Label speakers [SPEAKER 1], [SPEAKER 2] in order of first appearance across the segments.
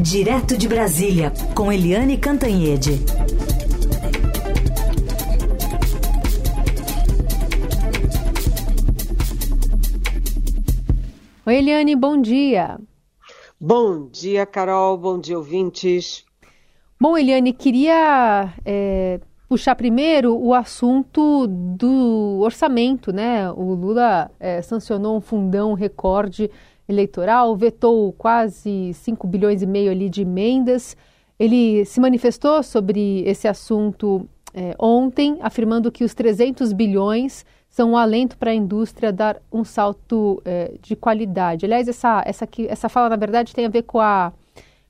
[SPEAKER 1] Direto de Brasília, com Eliane Cantanhede.
[SPEAKER 2] Oi, Eliane, bom dia.
[SPEAKER 3] Bom dia, Carol. Bom dia, ouvintes.
[SPEAKER 2] Bom, Eliane, queria é, puxar primeiro o assunto do orçamento, né? O Lula é, sancionou um fundão recorde eleitoral, vetou quase 5 bilhões e meio ali de emendas. Ele se manifestou sobre esse assunto é, ontem, afirmando que os 300 bilhões são um alento para a indústria dar um salto é, de qualidade. Aliás, essa, essa, essa fala, na verdade, tem a ver com a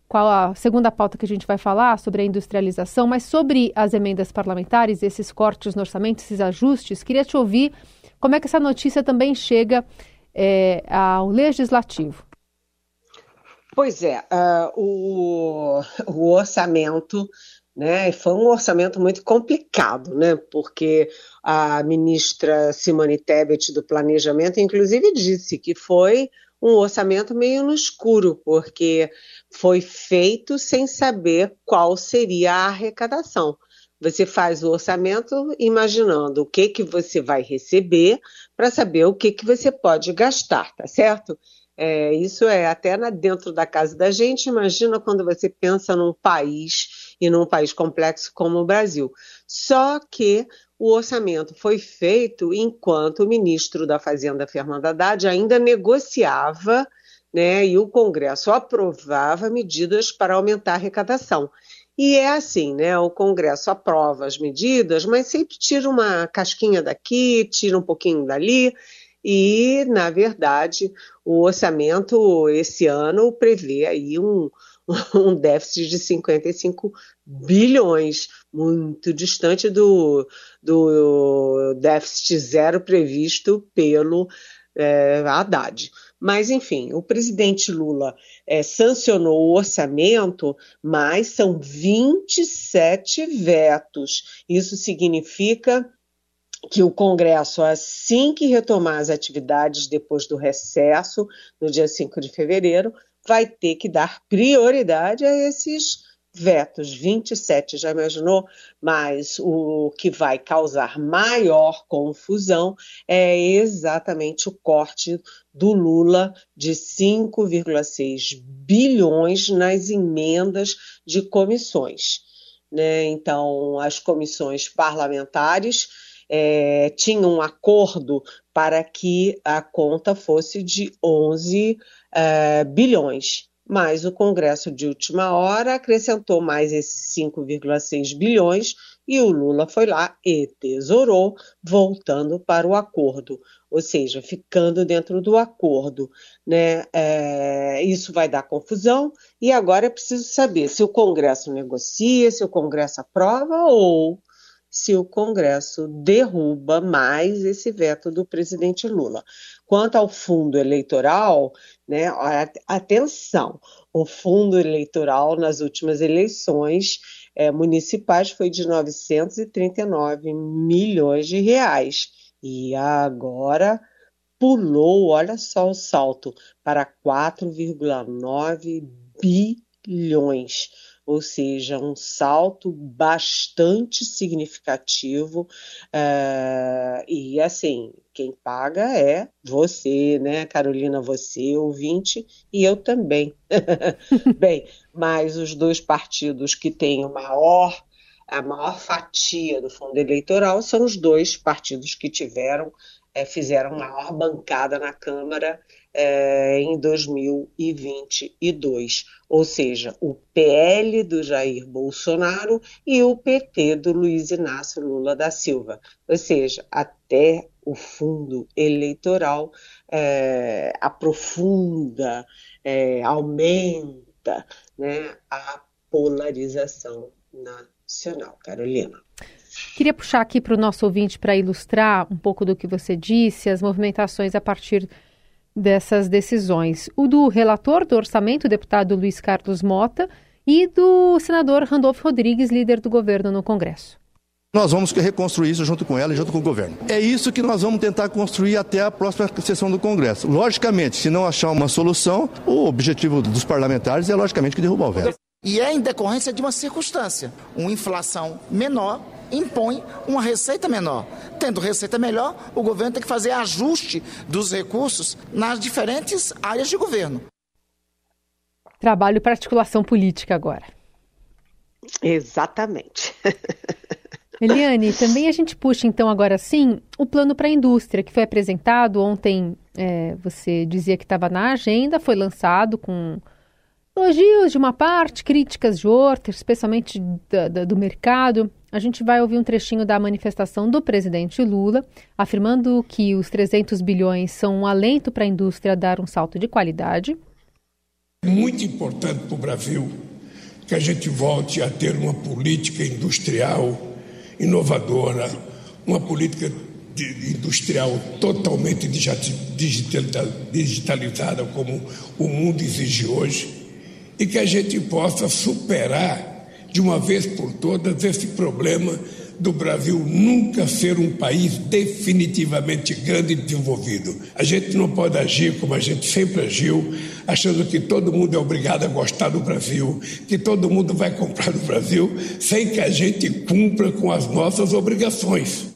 [SPEAKER 2] com a segunda pauta que a gente vai falar sobre a industrialização, mas sobre as emendas parlamentares, esses cortes no orçamento, esses ajustes, queria te ouvir como é que essa notícia também chega é, ao legislativo.
[SPEAKER 3] Pois é, uh, o, o orçamento né? Foi um orçamento muito complicado, né? Porque a ministra Simone Tebet do Planejamento, inclusive, disse que foi um orçamento meio no escuro, porque foi feito sem saber qual seria a arrecadação. Você faz o orçamento imaginando o que que você vai receber para saber o que que você pode gastar, tá certo? É, isso é até na, dentro da casa da gente. Imagina quando você pensa num país e num país complexo como o Brasil. Só que o orçamento foi feito enquanto o ministro da Fazenda, Fernando Haddad, ainda negociava né, e o Congresso aprovava medidas para aumentar a arrecadação. E é assim, né? O Congresso aprova as medidas, mas sempre tira uma casquinha daqui, tira um pouquinho dali, e, na verdade, o orçamento esse ano prevê aí um, um déficit de 55 bilhões, muito distante do, do déficit zero previsto pelo é, Haddad. Mas, enfim, o presidente Lula é, sancionou o orçamento, mas são 27 vetos. Isso significa que o Congresso, assim que retomar as atividades depois do recesso, no dia 5 de fevereiro, vai ter que dar prioridade a esses vetos, 27, já imaginou? Mas o que vai causar maior confusão é exatamente o corte do Lula de 5,6 bilhões nas emendas de comissões. Né? Então, as comissões parlamentares é, tinham um acordo para que a conta fosse de 11 é, bilhões mas o Congresso de última hora acrescentou mais esses 5,6 bilhões e o Lula foi lá e tesourou, voltando para o acordo, ou seja, ficando dentro do acordo. Né? É, isso vai dar confusão e agora é preciso saber se o Congresso negocia, se o Congresso aprova ou se o Congresso derruba mais esse veto do presidente Lula. Quanto ao fundo eleitoral, né, atenção, o fundo eleitoral nas últimas eleições é, municipais foi de 939 milhões de reais. E agora pulou, olha só o salto, para 4,9 bilhões ou seja, um salto bastante significativo. Uh, e assim, quem paga é você, né, Carolina, você, ouvinte, e eu também. Bem, mas os dois partidos que têm o maior a maior fatia do fundo eleitoral são os dois partidos que tiveram, é, fizeram maior bancada na Câmara é, em 2022, ou seja, o PL do Jair Bolsonaro e o PT do Luiz Inácio Lula da Silva, ou seja, até o fundo eleitoral é, aprofunda, é, aumenta né, a polarização nacional. Carolina.
[SPEAKER 2] Queria puxar aqui para o nosso ouvinte para ilustrar um pouco do que você disse, as movimentações a partir dessas decisões. O do relator do orçamento, o deputado Luiz Carlos Mota, e do senador Randolfo Rodrigues, líder do governo no Congresso.
[SPEAKER 4] Nós vamos reconstruir isso junto com ela e junto com o governo. É isso que nós vamos tentar construir até a próxima sessão do Congresso. Logicamente, se não achar uma solução, o objetivo dos parlamentares é logicamente que derrubar o veto.
[SPEAKER 5] E é em decorrência de uma circunstância, uma inflação menor impõe uma receita menor. Tendo receita melhor, o governo tem que fazer ajuste dos recursos nas diferentes áreas de governo.
[SPEAKER 2] Trabalho para articulação política agora.
[SPEAKER 3] Exatamente.
[SPEAKER 2] Eliane, também a gente puxa então agora sim o plano para a indústria que foi apresentado ontem. É, você dizia que estava na agenda, foi lançado com elogios de uma parte, críticas de outra, especialmente da, da, do mercado. A gente vai ouvir um trechinho da manifestação do presidente Lula, afirmando que os 300 bilhões são um alento para a indústria dar um salto de qualidade.
[SPEAKER 6] Muito importante para o Brasil que a gente volte a ter uma política industrial inovadora, uma política industrial totalmente digitalizada, como o mundo exige hoje, e que a gente possa superar de uma vez por todas esse problema do Brasil nunca ser um país definitivamente grande e desenvolvido. A gente não pode agir como a gente sempre agiu, achando que todo mundo é obrigado a gostar do Brasil, que todo mundo vai comprar no Brasil, sem que a gente cumpra com as nossas obrigações.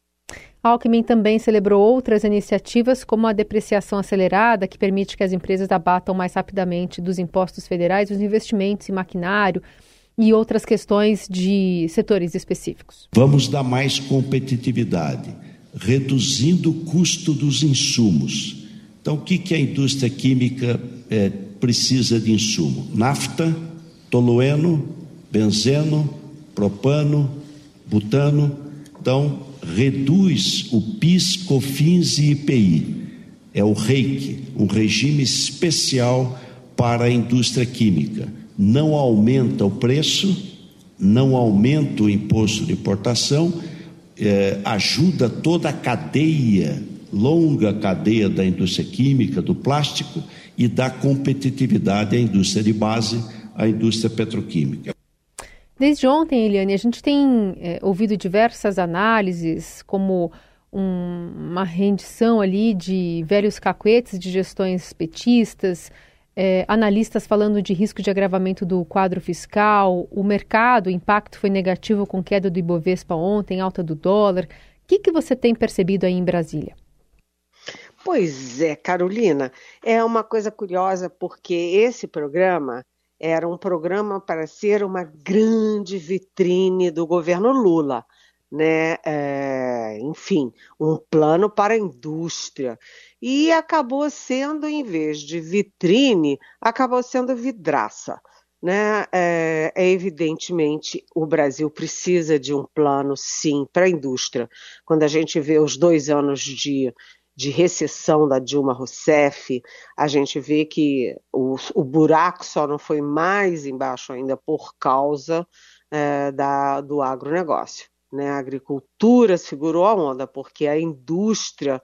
[SPEAKER 2] Alckmin também celebrou outras iniciativas, como a depreciação acelerada, que permite que as empresas abatam mais rapidamente dos impostos federais os investimentos em maquinário e outras questões de setores específicos.
[SPEAKER 7] Vamos dar mais competitividade, reduzindo o custo dos insumos. Então, o que, que a indústria química é, precisa de insumo? Nafta, tolueno, benzeno, propano, butano. Então, reduz o PIS, COFINS e IPI. É o REIC, um regime especial para a indústria química não aumenta o preço, não aumenta o imposto de importação, é, ajuda toda a cadeia, longa cadeia da indústria química, do plástico e dá competitividade à indústria de base, à indústria petroquímica.
[SPEAKER 2] Desde ontem, Eliane, a gente tem é, ouvido diversas análises, como um, uma rendição ali de velhos cacuetes de gestões petistas, é, analistas falando de risco de agravamento do quadro fiscal, o mercado, o impacto foi negativo com queda do Ibovespa ontem, alta do dólar. O que, que você tem percebido aí em Brasília?
[SPEAKER 3] Pois é, Carolina, é uma coisa curiosa porque esse programa era um programa para ser uma grande vitrine do governo Lula né, é, enfim, um plano para a indústria. E acabou sendo, em vez de vitrine, acabou sendo vidraça. Né? É, é, evidentemente o Brasil precisa de um plano, sim, para a indústria. Quando a gente vê os dois anos de, de recessão da Dilma Rousseff, a gente vê que o, o buraco só não foi mais embaixo ainda por causa é, da, do agronegócio. Né? A agricultura segurou a onda, porque a indústria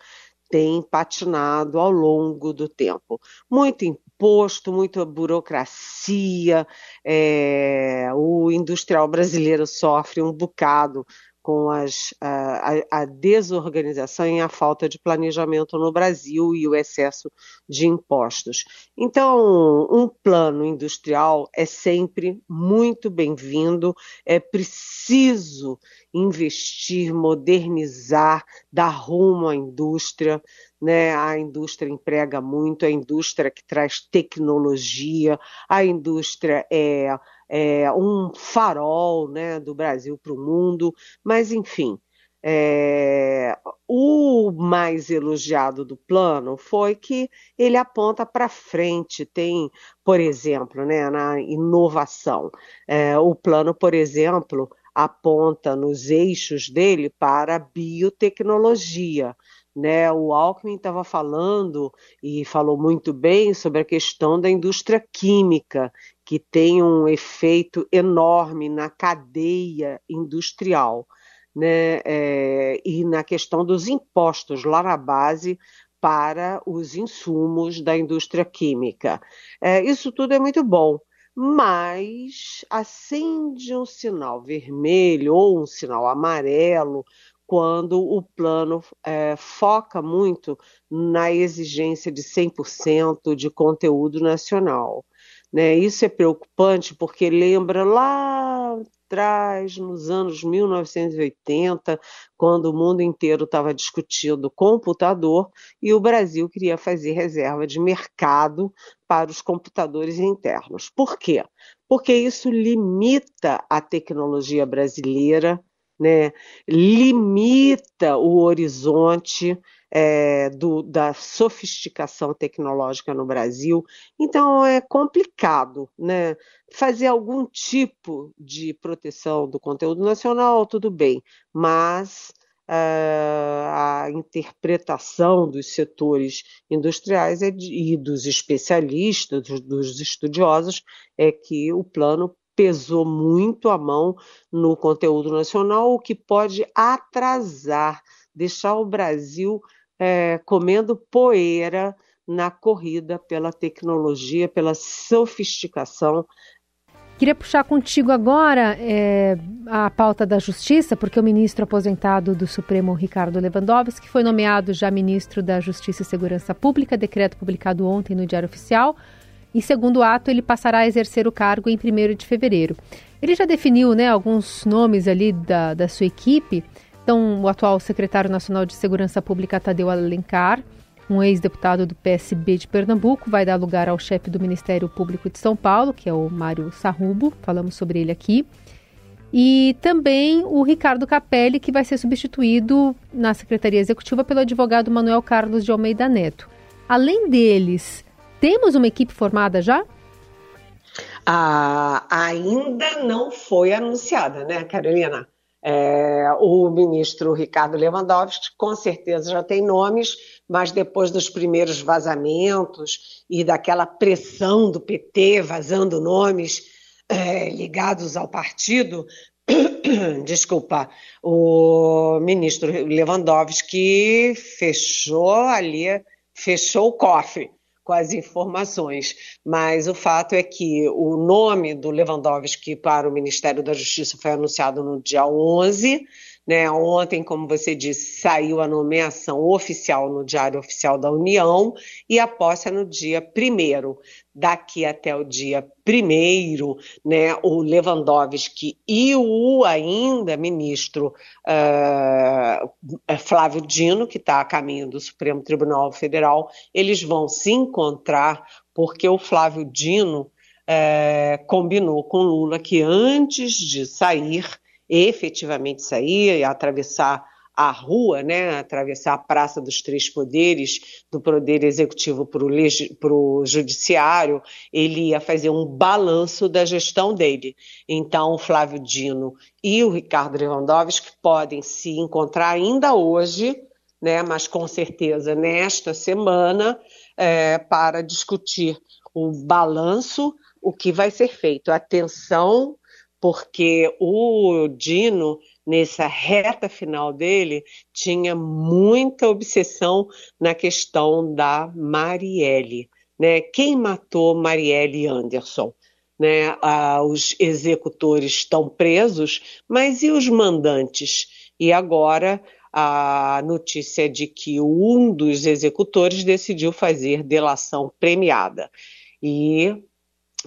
[SPEAKER 3] tem patinado ao longo do tempo. Muito imposto, muita burocracia, é, o industrial brasileiro sofre um bocado com as, a, a, desorganização e a falta de planejamento no Brasil e o excesso de impostos. Então, um plano industrial é sempre muito bem-vindo, é preciso investir, modernizar, dar rumo à indústria. Né? A indústria emprega muito, a indústria que traz tecnologia, a indústria é é, um farol né, do Brasil para o mundo, mas enfim. É, o mais elogiado do plano foi que ele aponta para frente, tem, por exemplo, né, na inovação. É, o plano, por exemplo, aponta nos eixos dele para a biotecnologia. Né, o Alckmin estava falando e falou muito bem sobre a questão da indústria química que tem um efeito enorme na cadeia industrial, né? É, e na questão dos impostos lá na base para os insumos da indústria química. É, isso tudo é muito bom, mas acende um sinal vermelho ou um sinal amarelo quando o plano é, foca muito na exigência de 100% de conteúdo nacional. Né? Isso é preocupante porque lembra lá atrás, nos anos 1980, quando o mundo inteiro estava discutindo computador e o Brasil queria fazer reserva de mercado para os computadores internos. Por quê? Porque isso limita a tecnologia brasileira, né? limita o horizonte é, do, da sofisticação tecnológica no Brasil. Então é complicado, né? Fazer algum tipo de proteção do conteúdo nacional, tudo bem, mas uh, a interpretação dos setores industriais é e dos especialistas, dos estudiosos, é que o plano pesou muito a mão no conteúdo nacional, o que pode atrasar, deixar o Brasil é, comendo poeira na corrida pela tecnologia, pela sofisticação.
[SPEAKER 2] Queria puxar contigo agora é, a pauta da Justiça, porque o ministro aposentado do Supremo, Ricardo Lewandowski, foi nomeado já ministro da Justiça e Segurança Pública, decreto publicado ontem no Diário Oficial. Em segundo ato, ele passará a exercer o cargo em 1 de fevereiro. Ele já definiu né, alguns nomes ali da, da sua equipe. Então, o atual secretário nacional de Segurança Pública, Tadeu Alencar, um ex-deputado do PSB de Pernambuco, vai dar lugar ao chefe do Ministério Público de São Paulo, que é o Mário Sarrubo, falamos sobre ele aqui. E também o Ricardo Capelli, que vai ser substituído na Secretaria Executiva pelo advogado Manuel Carlos de Almeida Neto. Além deles, temos uma equipe formada já?
[SPEAKER 3] Ah, ainda não foi anunciada, né, Carolina? É, o ministro Ricardo Lewandowski com certeza já tem nomes, mas depois dos primeiros vazamentos e daquela pressão do PT vazando nomes é, ligados ao partido, desculpa, o ministro Lewandowski fechou ali, fechou o cofre com as informações, mas o fato é que o nome do Lewandowski para o Ministério da Justiça foi anunciado no dia 11, né? Ontem, como você disse, saiu a nomeação oficial no Diário Oficial da União e a posse é no dia 1 Daqui até o dia 1 né, o Lewandowski e o ainda ministro uh, Flávio Dino, que está a caminho do Supremo Tribunal Federal, eles vão se encontrar porque o Flávio Dino uh, combinou com Lula que antes de sair efetivamente sair e atravessar a rua, né, atravessar a Praça dos Três Poderes, do Poder Executivo para o Judiciário, ele ia fazer um balanço da gestão dele. Então, o Flávio Dino e o Ricardo Lewandowski podem se encontrar ainda hoje, né, mas com certeza nesta semana, é, para discutir o balanço, o que vai ser feito. Atenção porque o Dino, nessa reta final dele, tinha muita obsessão na questão da Marielle. Né? Quem matou Marielle Anderson? Né? Ah, os executores estão presos, mas e os mandantes? E agora a notícia é de que um dos executores decidiu fazer delação premiada. E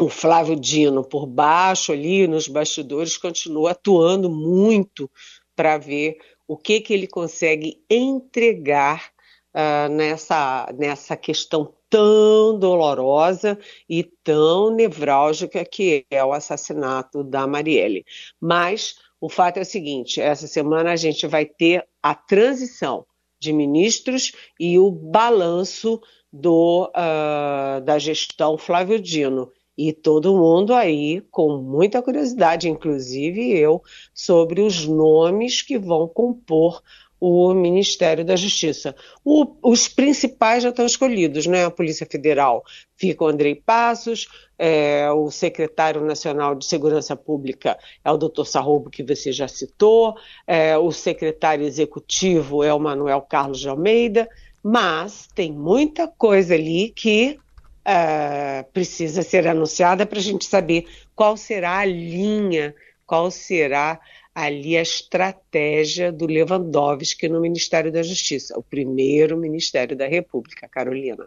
[SPEAKER 3] o Flávio Dino por baixo ali nos bastidores continua atuando muito para ver o que, que ele consegue entregar uh, nessa, nessa questão tão dolorosa e tão nevrálgica que é o assassinato da Marielle. Mas o fato é o seguinte: essa semana a gente vai ter a transição de ministros e o balanço do, uh, da gestão Flávio Dino. E todo mundo aí com muita curiosidade, inclusive eu, sobre os nomes que vão compor o Ministério da Justiça. O, os principais já estão escolhidos, né? A Polícia Federal fica o Andrei Passos, é, o secretário nacional de Segurança Pública é o doutor Sarrobo, que você já citou, é, o secretário executivo é o Manuel Carlos de Almeida, mas tem muita coisa ali que uh, precisa ser anunciada para a gente saber qual será a linha, qual será ali a estratégia do Lewandowski no Ministério da Justiça, o primeiro Ministério da República, Carolina.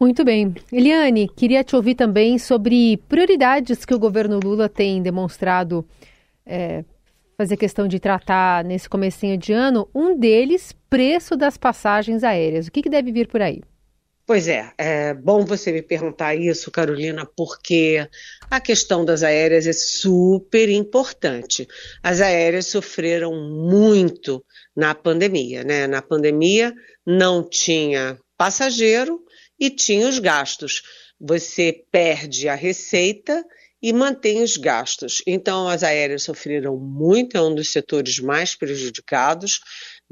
[SPEAKER 2] Muito bem. Eliane, queria te ouvir também sobre prioridades que o governo Lula tem demonstrado é, fazer questão de tratar nesse comecinho de ano. Um deles, preço das passagens aéreas. O que, que deve vir por aí?
[SPEAKER 3] Pois é, é bom você me perguntar isso, Carolina, porque a questão das aéreas é super importante. As aéreas sofreram muito na pandemia, né? Na pandemia não tinha passageiro, e tinha os gastos. Você perde a receita e mantém os gastos. Então, as aéreas sofreram muito, é um dos setores mais prejudicados,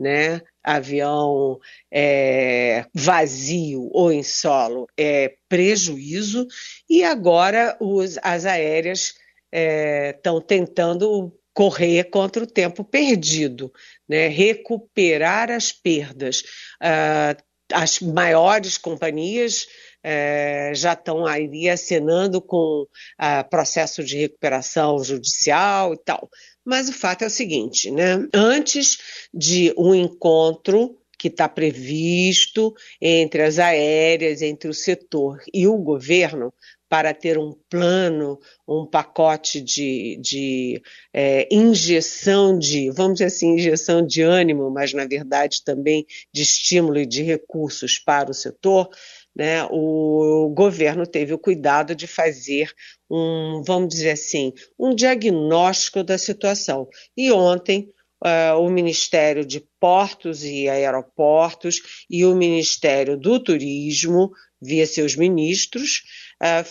[SPEAKER 3] né? Avião é, vazio ou em solo é prejuízo, e agora os, as aéreas estão é, tentando correr contra o tempo perdido, né? recuperar as perdas. Uh, as maiores companhias é, já estão aí acenando com ah, processo de recuperação judicial e tal. Mas o fato é o seguinte, né? Antes de um encontro que está previsto entre as aéreas, entre o setor e o governo, para ter um plano, um pacote de, de é, injeção de, vamos dizer assim, injeção de ânimo, mas na verdade também de estímulo e de recursos para o setor, né, o governo teve o cuidado de fazer um, vamos dizer assim, um diagnóstico da situação. E ontem Uh, o Ministério de Portos e Aeroportos e o Ministério do Turismo, via seus ministros, uh,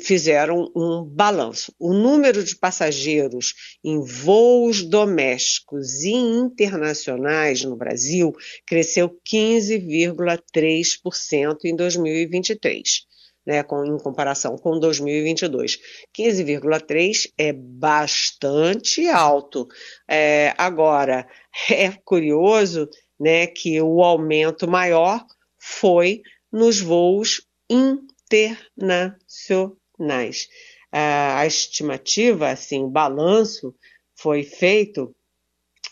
[SPEAKER 3] fizeram um balanço. O número de passageiros em voos domésticos e internacionais no Brasil cresceu 15,3% em 2023. Né, com, em comparação com 2022. 15,3 é bastante alto. É, agora, é curioso né, que o aumento maior foi nos voos internacionais. A estimativa, assim, o balanço foi feito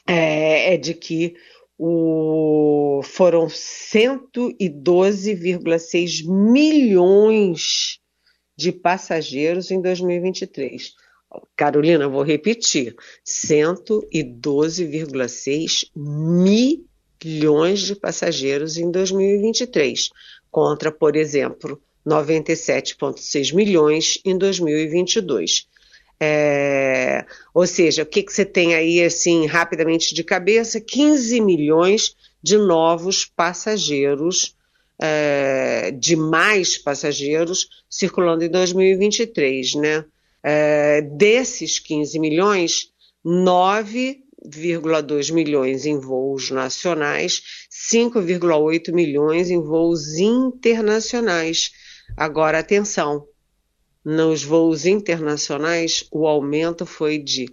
[SPEAKER 3] é, é de que o, foram 112,6 milhões de passageiros em 2023. Carolina, vou repetir: 112,6 milhões de passageiros em 2023 contra, por exemplo, 97,6 milhões em 2022. É, ou seja, o que, que você tem aí, assim, rapidamente de cabeça? 15 milhões de novos passageiros, é, de mais passageiros circulando em 2023, né? É, desses 15 milhões, 9,2 milhões em voos nacionais 5,8 milhões em voos internacionais. Agora, atenção, nos voos internacionais, o aumento foi de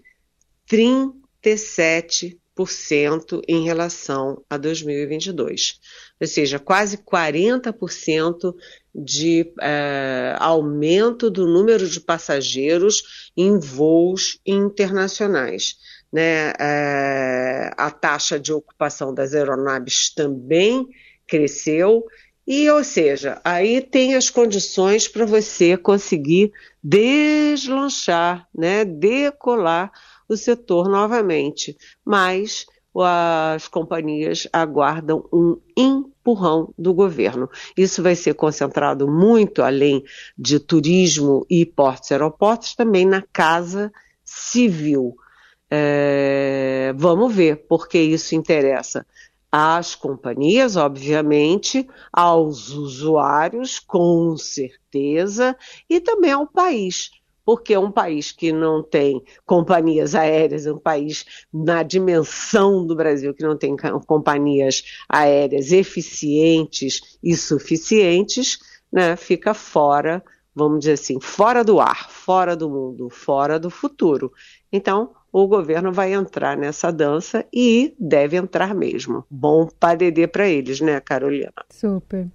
[SPEAKER 3] 37% em relação a 2022, ou seja, quase 40% de eh, aumento do número de passageiros em voos internacionais né, é, a taxa de ocupação das aeronaves também cresceu, e, ou seja, aí tem as condições para você conseguir deslanchar, né, decolar o setor novamente. Mas as companhias aguardam um empurrão do governo. Isso vai ser concentrado muito além de turismo e portos e aeroportos, também na casa civil. É, vamos ver, porque isso interessa às companhias, obviamente, aos usuários, com certeza, e também ao país. Porque um país que não tem companhias aéreas, é um país na dimensão do Brasil que não tem companhias aéreas eficientes e suficientes, né, fica fora, vamos dizer assim, fora do ar, fora do mundo, fora do futuro. Então, o governo vai entrar nessa dança e deve entrar mesmo. Bom padedê para eles, né, Carolina?
[SPEAKER 2] Super.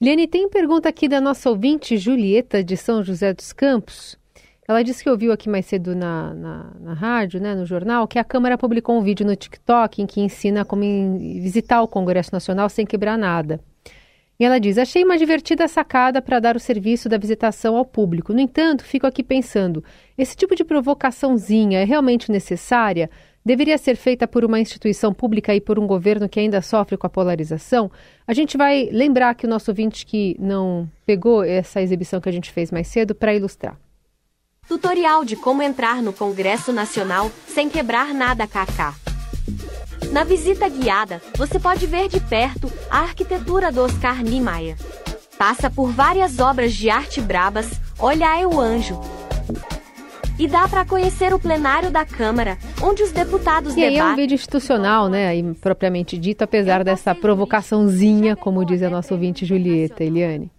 [SPEAKER 2] Eliane, tem pergunta aqui da nossa ouvinte Julieta, de São José dos Campos. Ela disse que ouviu aqui mais cedo na, na, na, rádio, né, no jornal, que a Câmara publicou um vídeo no TikTok em que ensina como visitar o Congresso Nacional sem quebrar nada. E ela diz: Achei uma divertida sacada para dar o serviço da visitação ao público. No entanto, fico aqui pensando: esse tipo de provocaçãozinha é realmente necessária? Deveria ser feita por uma instituição pública e por um governo que ainda sofre com a polarização? A gente vai lembrar que o nosso ouvinte que não pegou essa exibição que a gente fez mais cedo para ilustrar.
[SPEAKER 8] Tutorial de como entrar no Congresso Nacional sem quebrar nada KK. Na visita guiada, você pode ver de perto a arquitetura do Oscar Niemeyer. Passa por várias obras de arte brabas, olha o anjo. E dá para conhecer o plenário da Câmara, onde os deputados
[SPEAKER 2] e
[SPEAKER 8] debatem.
[SPEAKER 2] E aí é um vídeo institucional, né, aí, propriamente dito, apesar dessa provocaçãozinha, como diz a nossa ouvinte Julieta, Eliane.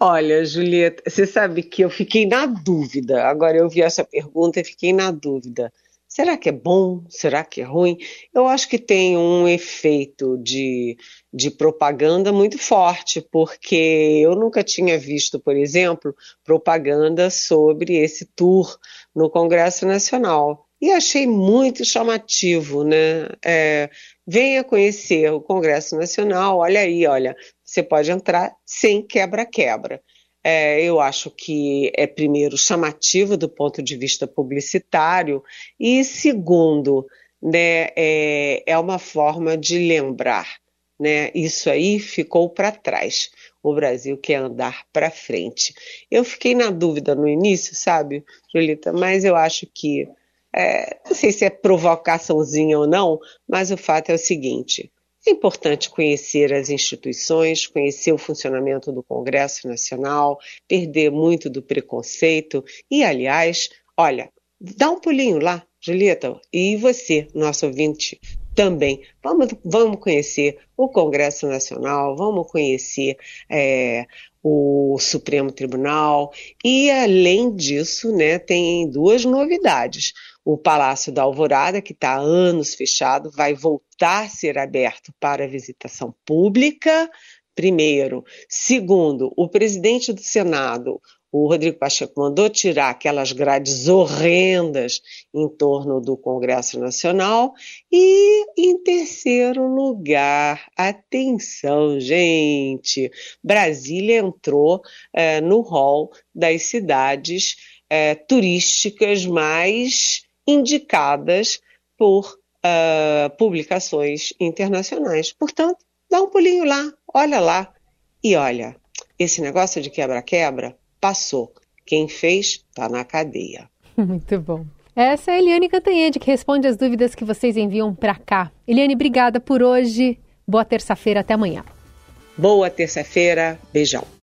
[SPEAKER 3] Olha, Julieta, você sabe que eu fiquei na dúvida. Agora eu vi essa pergunta e fiquei na dúvida. Será que é bom? Será que é ruim? Eu acho que tem um efeito de, de propaganda muito forte, porque eu nunca tinha visto, por exemplo, propaganda sobre esse tour no Congresso Nacional. E achei muito chamativo, né? É, venha conhecer o Congresso Nacional, olha aí, olha, você pode entrar sem quebra-quebra. É, eu acho que é, primeiro, chamativo do ponto de vista publicitário, e segundo, né, é, é uma forma de lembrar. Né, isso aí ficou para trás. O Brasil quer andar para frente. Eu fiquei na dúvida no início, sabe, Julita, mas eu acho que, é, não sei se é provocaçãozinha ou não, mas o fato é o seguinte: é importante conhecer as instituições, conhecer o funcionamento do Congresso Nacional, perder muito do preconceito e, aliás, olha, dá um pulinho lá, Julieta, e você, nosso ouvinte, também. Vamos, vamos conhecer o Congresso Nacional, vamos conhecer é, o Supremo Tribunal e, além disso, né, tem duas novidades. O Palácio da Alvorada, que está há anos fechado, vai voltar a ser aberto para visitação pública. Primeiro. Segundo, o presidente do Senado, o Rodrigo Pacheco mandou tirar aquelas grades horrendas em torno do Congresso Nacional. E, em terceiro lugar, atenção, gente, Brasília entrou é, no hall das cidades é, turísticas mais indicadas por uh, publicações internacionais. Portanto, dá um pulinho lá, olha lá e olha, esse negócio de quebra-quebra passou. Quem fez está na cadeia.
[SPEAKER 2] Muito bom. Essa é a Eliane Cantanhede, que responde as dúvidas que vocês enviam para cá. Eliane, obrigada por hoje. Boa terça-feira, até amanhã.
[SPEAKER 3] Boa terça-feira, beijão.